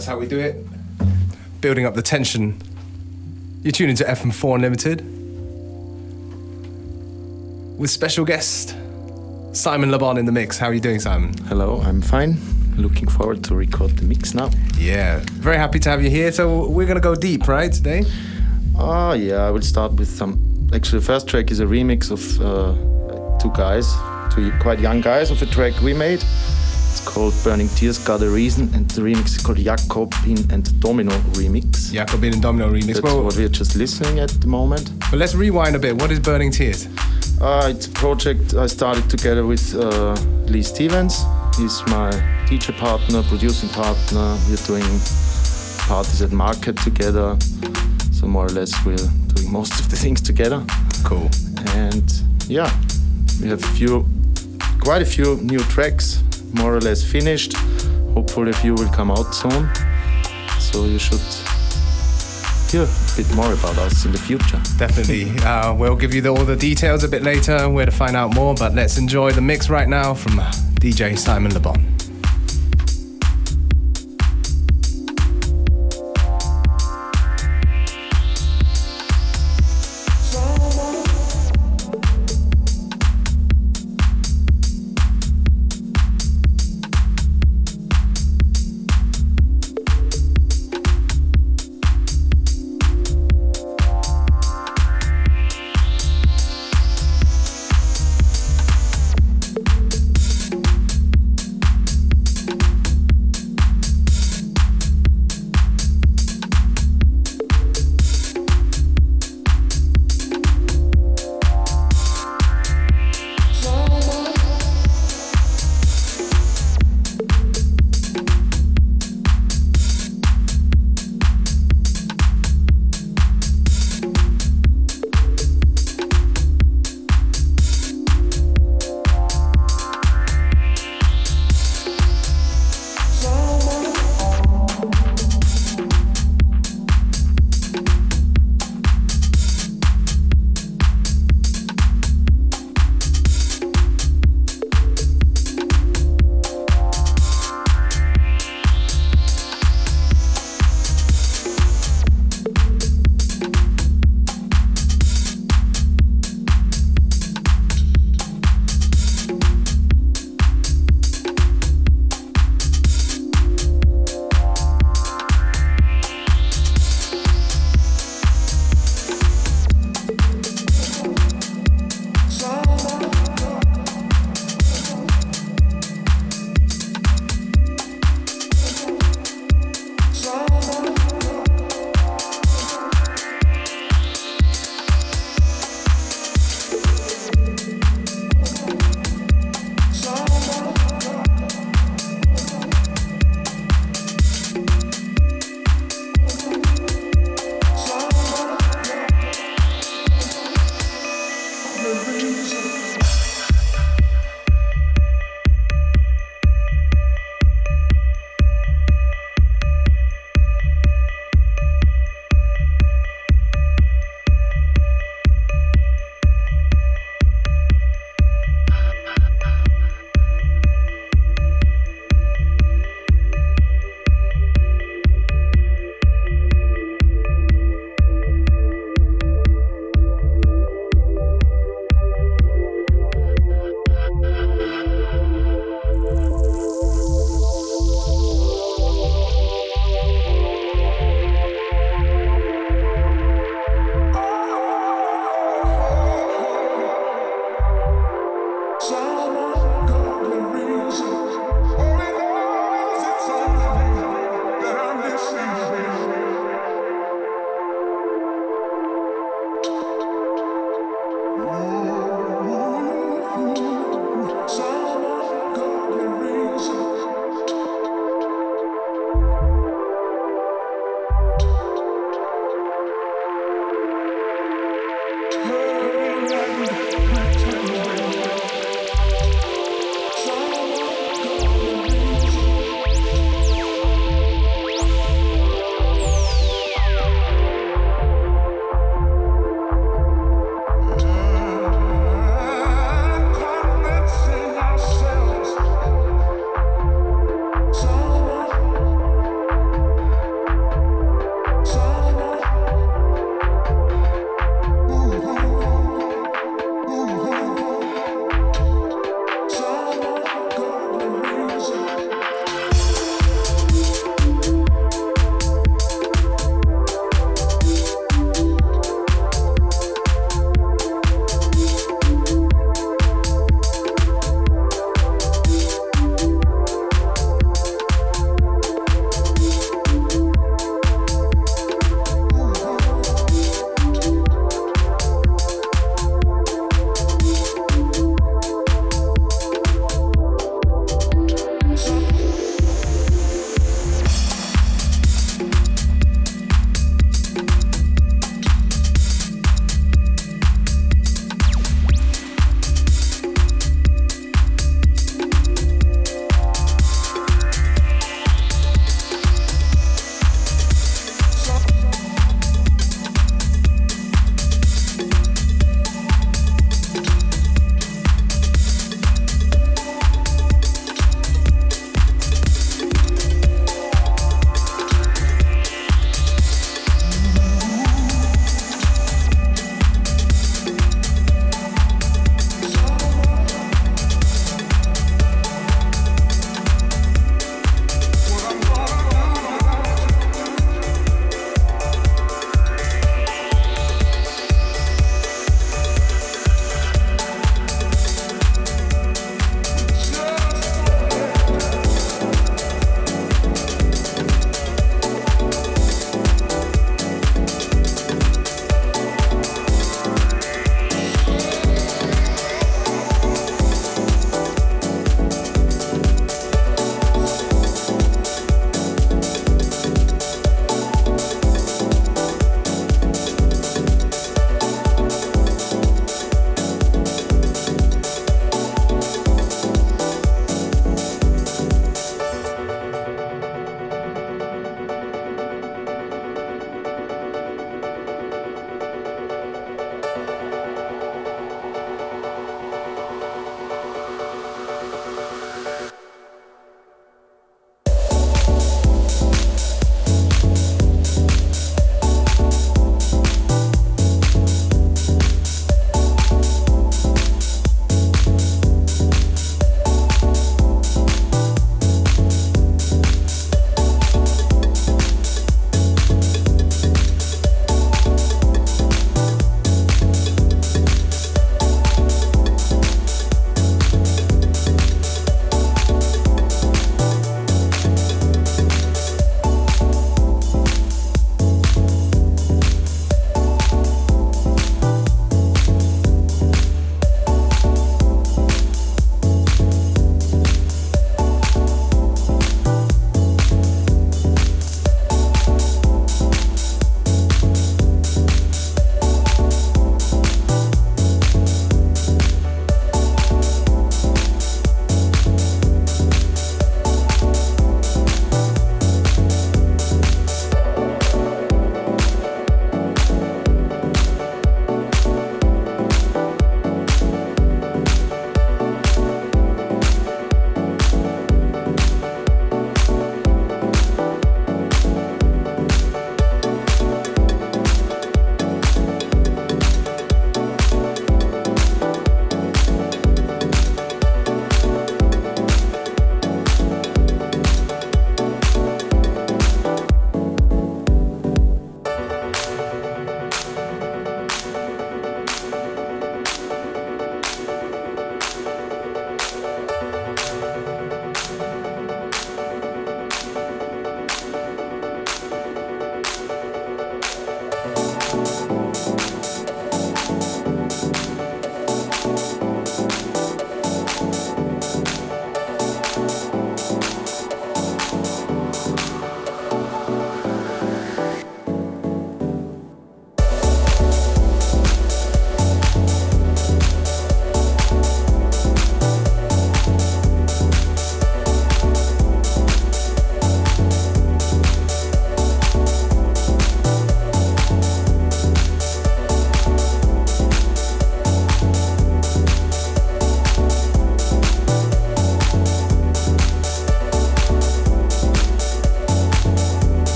That's how we do it. Building up the tension. You're tuning to FM4 Unlimited with special guest Simon LeBon in the mix. How are you doing, Simon? Hello, I'm fine. Looking forward to record the mix now. Yeah, very happy to have you here. So we're gonna go deep, right, today? Oh yeah, I will start with some. Actually, the first track is a remix of uh, two guys, two quite young guys, of a track we made. It's called Burning Tears Got a Reason, and the remix is called Jakobin and Domino Remix. Jakobin and Domino Remix. That's well, what we're just listening at the moment. but let's rewind a bit. What is Burning Tears? Uh, it's a project I started together with uh, Lee Stevens. He's my DJ partner, producing partner. We're doing parties at Market together. So more or less we're doing most of the things together. Cool. And yeah, we have a few, quite a few new tracks, more or less finished. Hopefully a few will come out soon. So you should hear a bit more about us in the future. Definitely. Uh, we'll give you the, all the details a bit later where to find out more, but let's enjoy the mix right now from DJ Simon LeBon.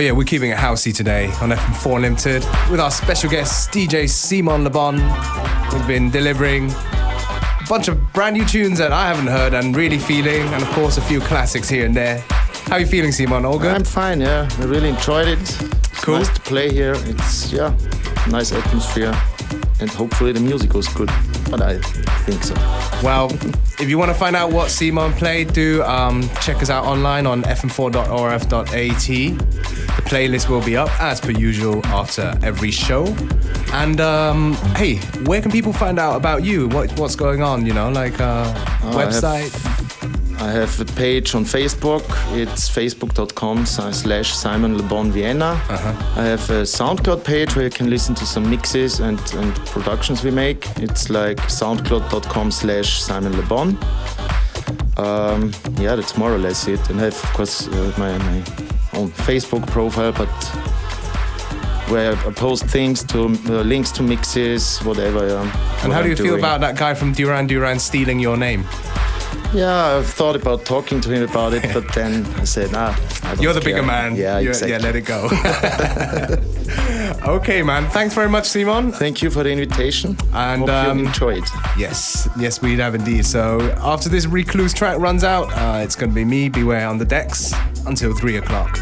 Oh yeah, we're keeping it housey today on FM4 Limited with our special guest DJ Simon Le Bon. We've been delivering a bunch of brand new tunes that I haven't heard and really feeling, and of course a few classics here and there. How are you feeling, Simon? All good? I'm fine. Yeah, I really enjoyed it. Cool. Nice to play here. It's yeah, nice atmosphere, and hopefully the music was good. But I think so. Well, if you want to find out what Simon played, do um, check us out online on fm4.orf.at. The playlist will be up as per usual after every show. And um, hey, where can people find out about you? What, what's going on? You know, like uh, Oh, website. I have a page on Facebook. It's facebook.com slash Simon Le Bon Vienna. I have a SoundCloud page where you can listen to some mixes and, and productions we make. It's like soundcloud.com slash Simon Le Bon. Um, yeah, that's more or less it. And I have, of course, uh, my, my own Facebook profile, but where I post things to uh, links to mixes, whatever. And what how do I'm you feel doing. about that guy from Duran Duran stealing your name? Yeah, I've thought about talking to him about it, but then I said, ah, I You're the care. bigger man. Yeah, exactly. Yeah, let it go. okay, man. Thanks very much, Simon. Thank you for the invitation. And, Hope um, you enjoyed. Yes, yes, we have indeed. So after this recluse track runs out, uh, it's going to be me, Beware on the decks, until three o'clock.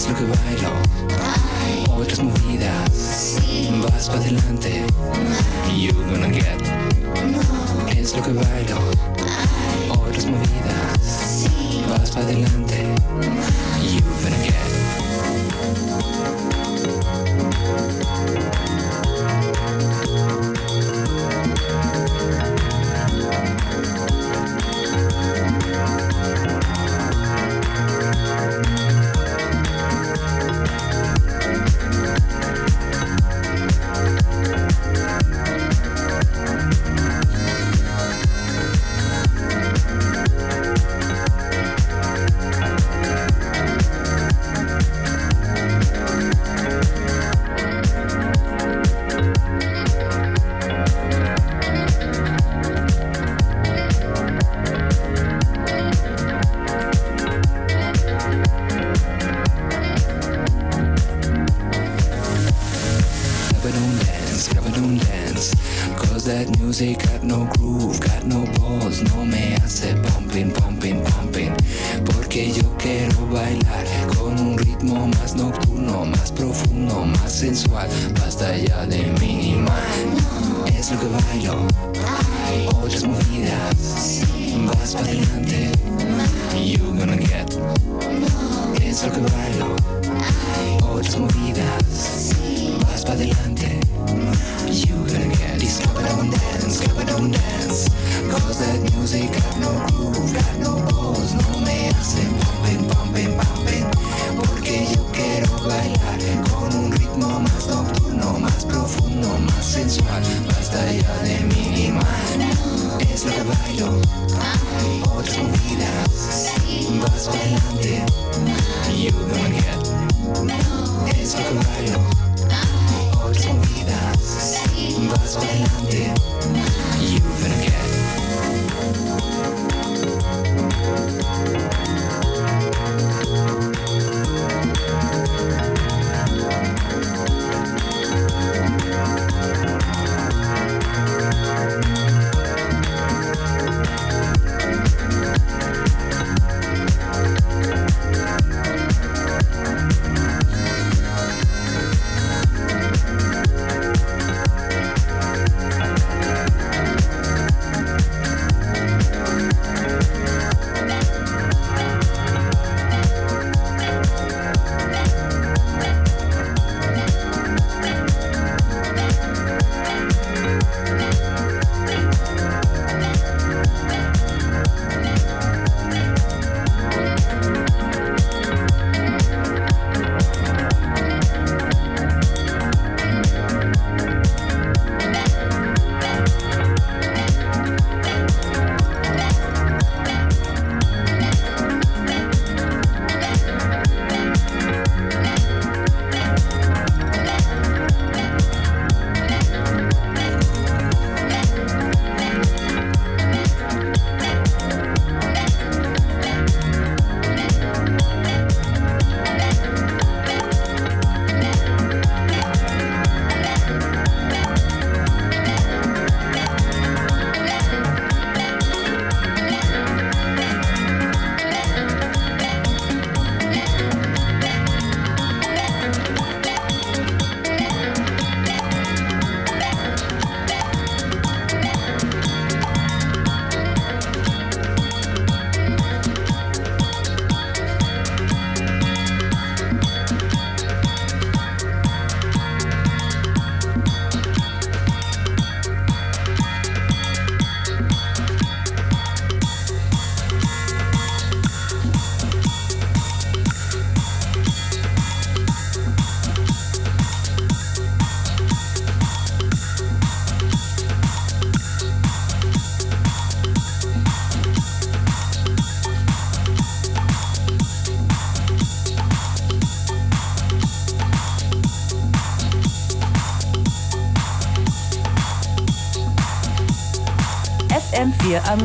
es lo que bailo. Otras movidas, vas para adelante. You gonna get. Es lo que bailo. Otras movidas, vas para adelante. You gonna get. mayo, otras movidas, vas para adelante, you're gonna get, es lo que bailo, otras movidas, vas para adelante, you're gonna get, discover and dance, cover and dance, cause that music got no groove, got no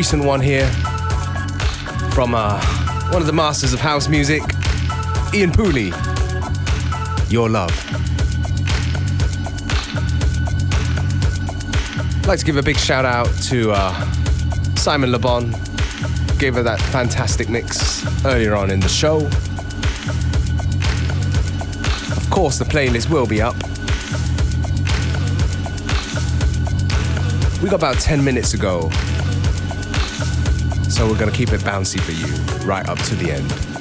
recent one here from uh, one of the masters of house music, Ian Pooley. Your Love. I'd like to give a big shout out to uh, Simon LeBon. Gave her that fantastic mix earlier on in the show. Of course, the playlist will be up. We got about 10 minutes to go. So we're gonna keep it bouncy for you right up to the end.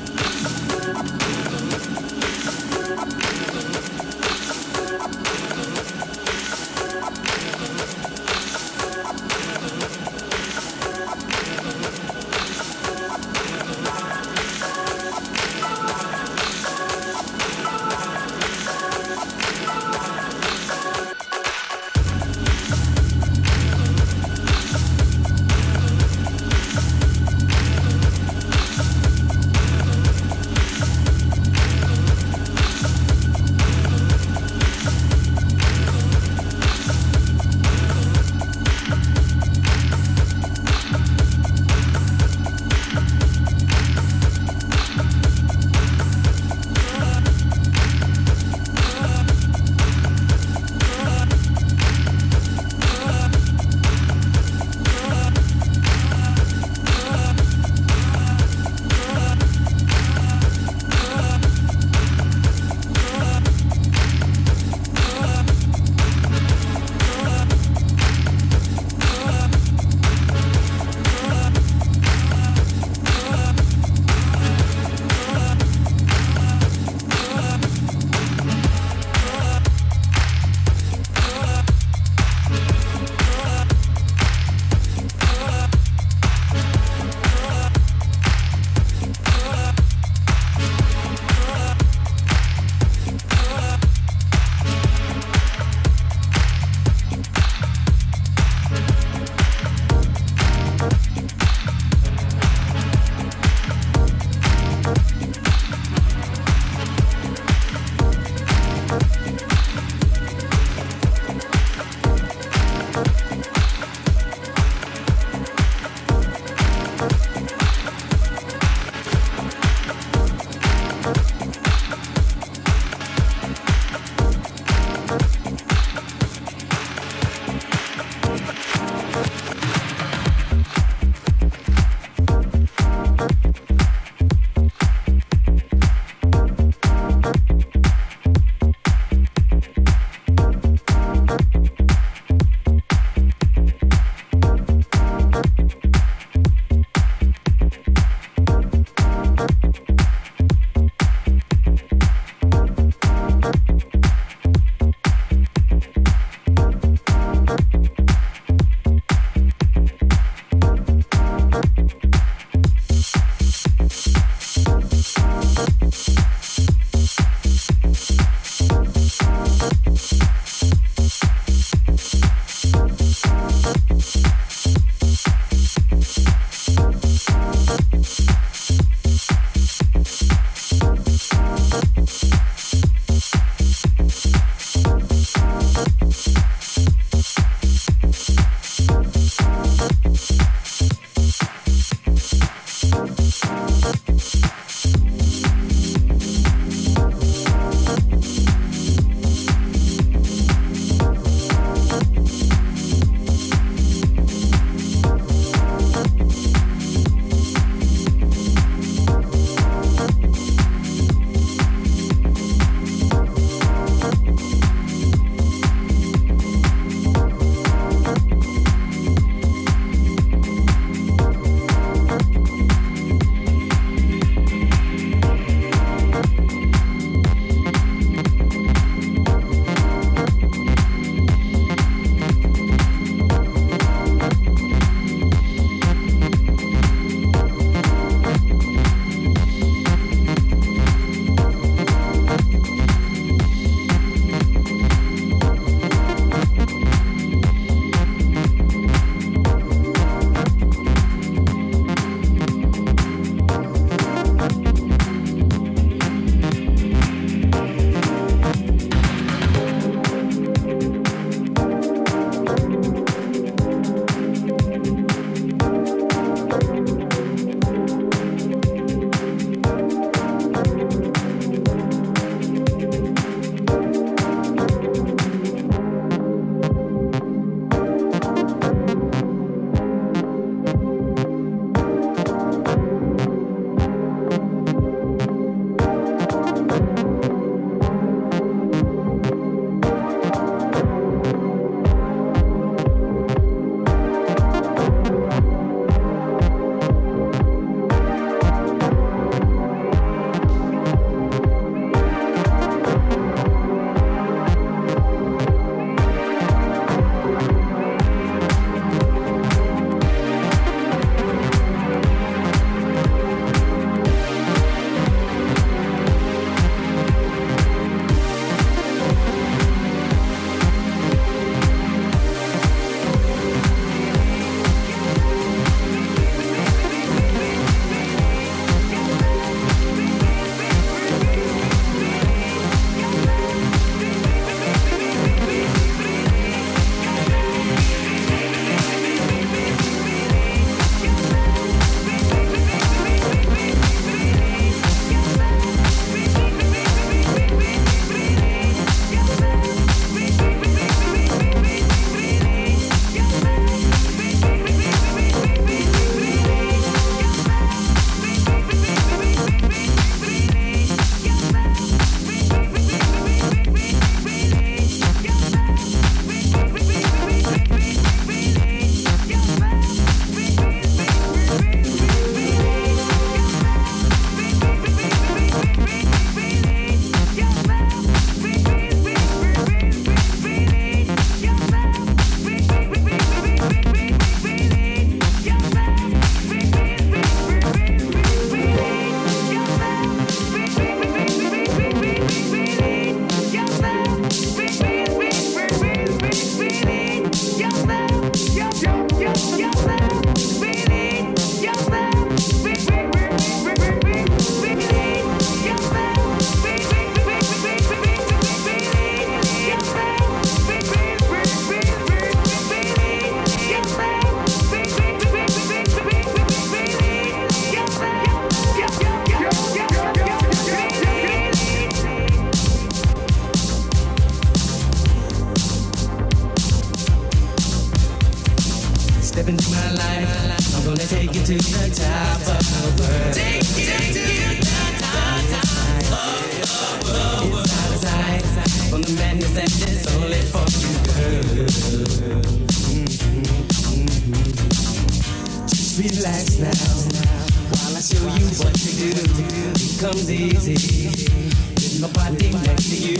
My body next to you.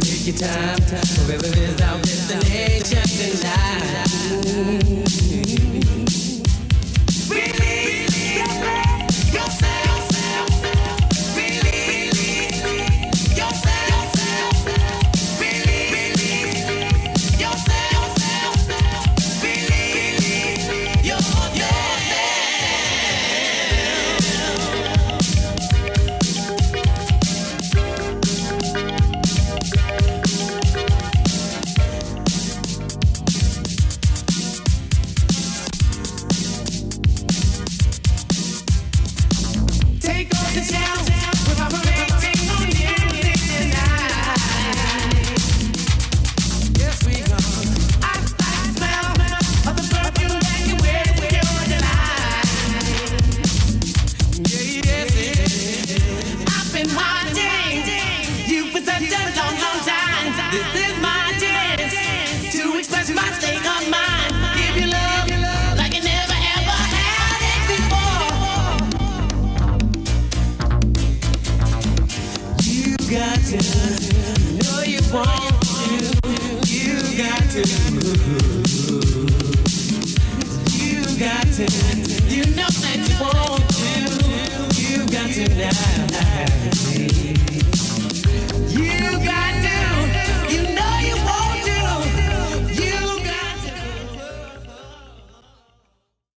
Take your time. Forever is our destination tonight.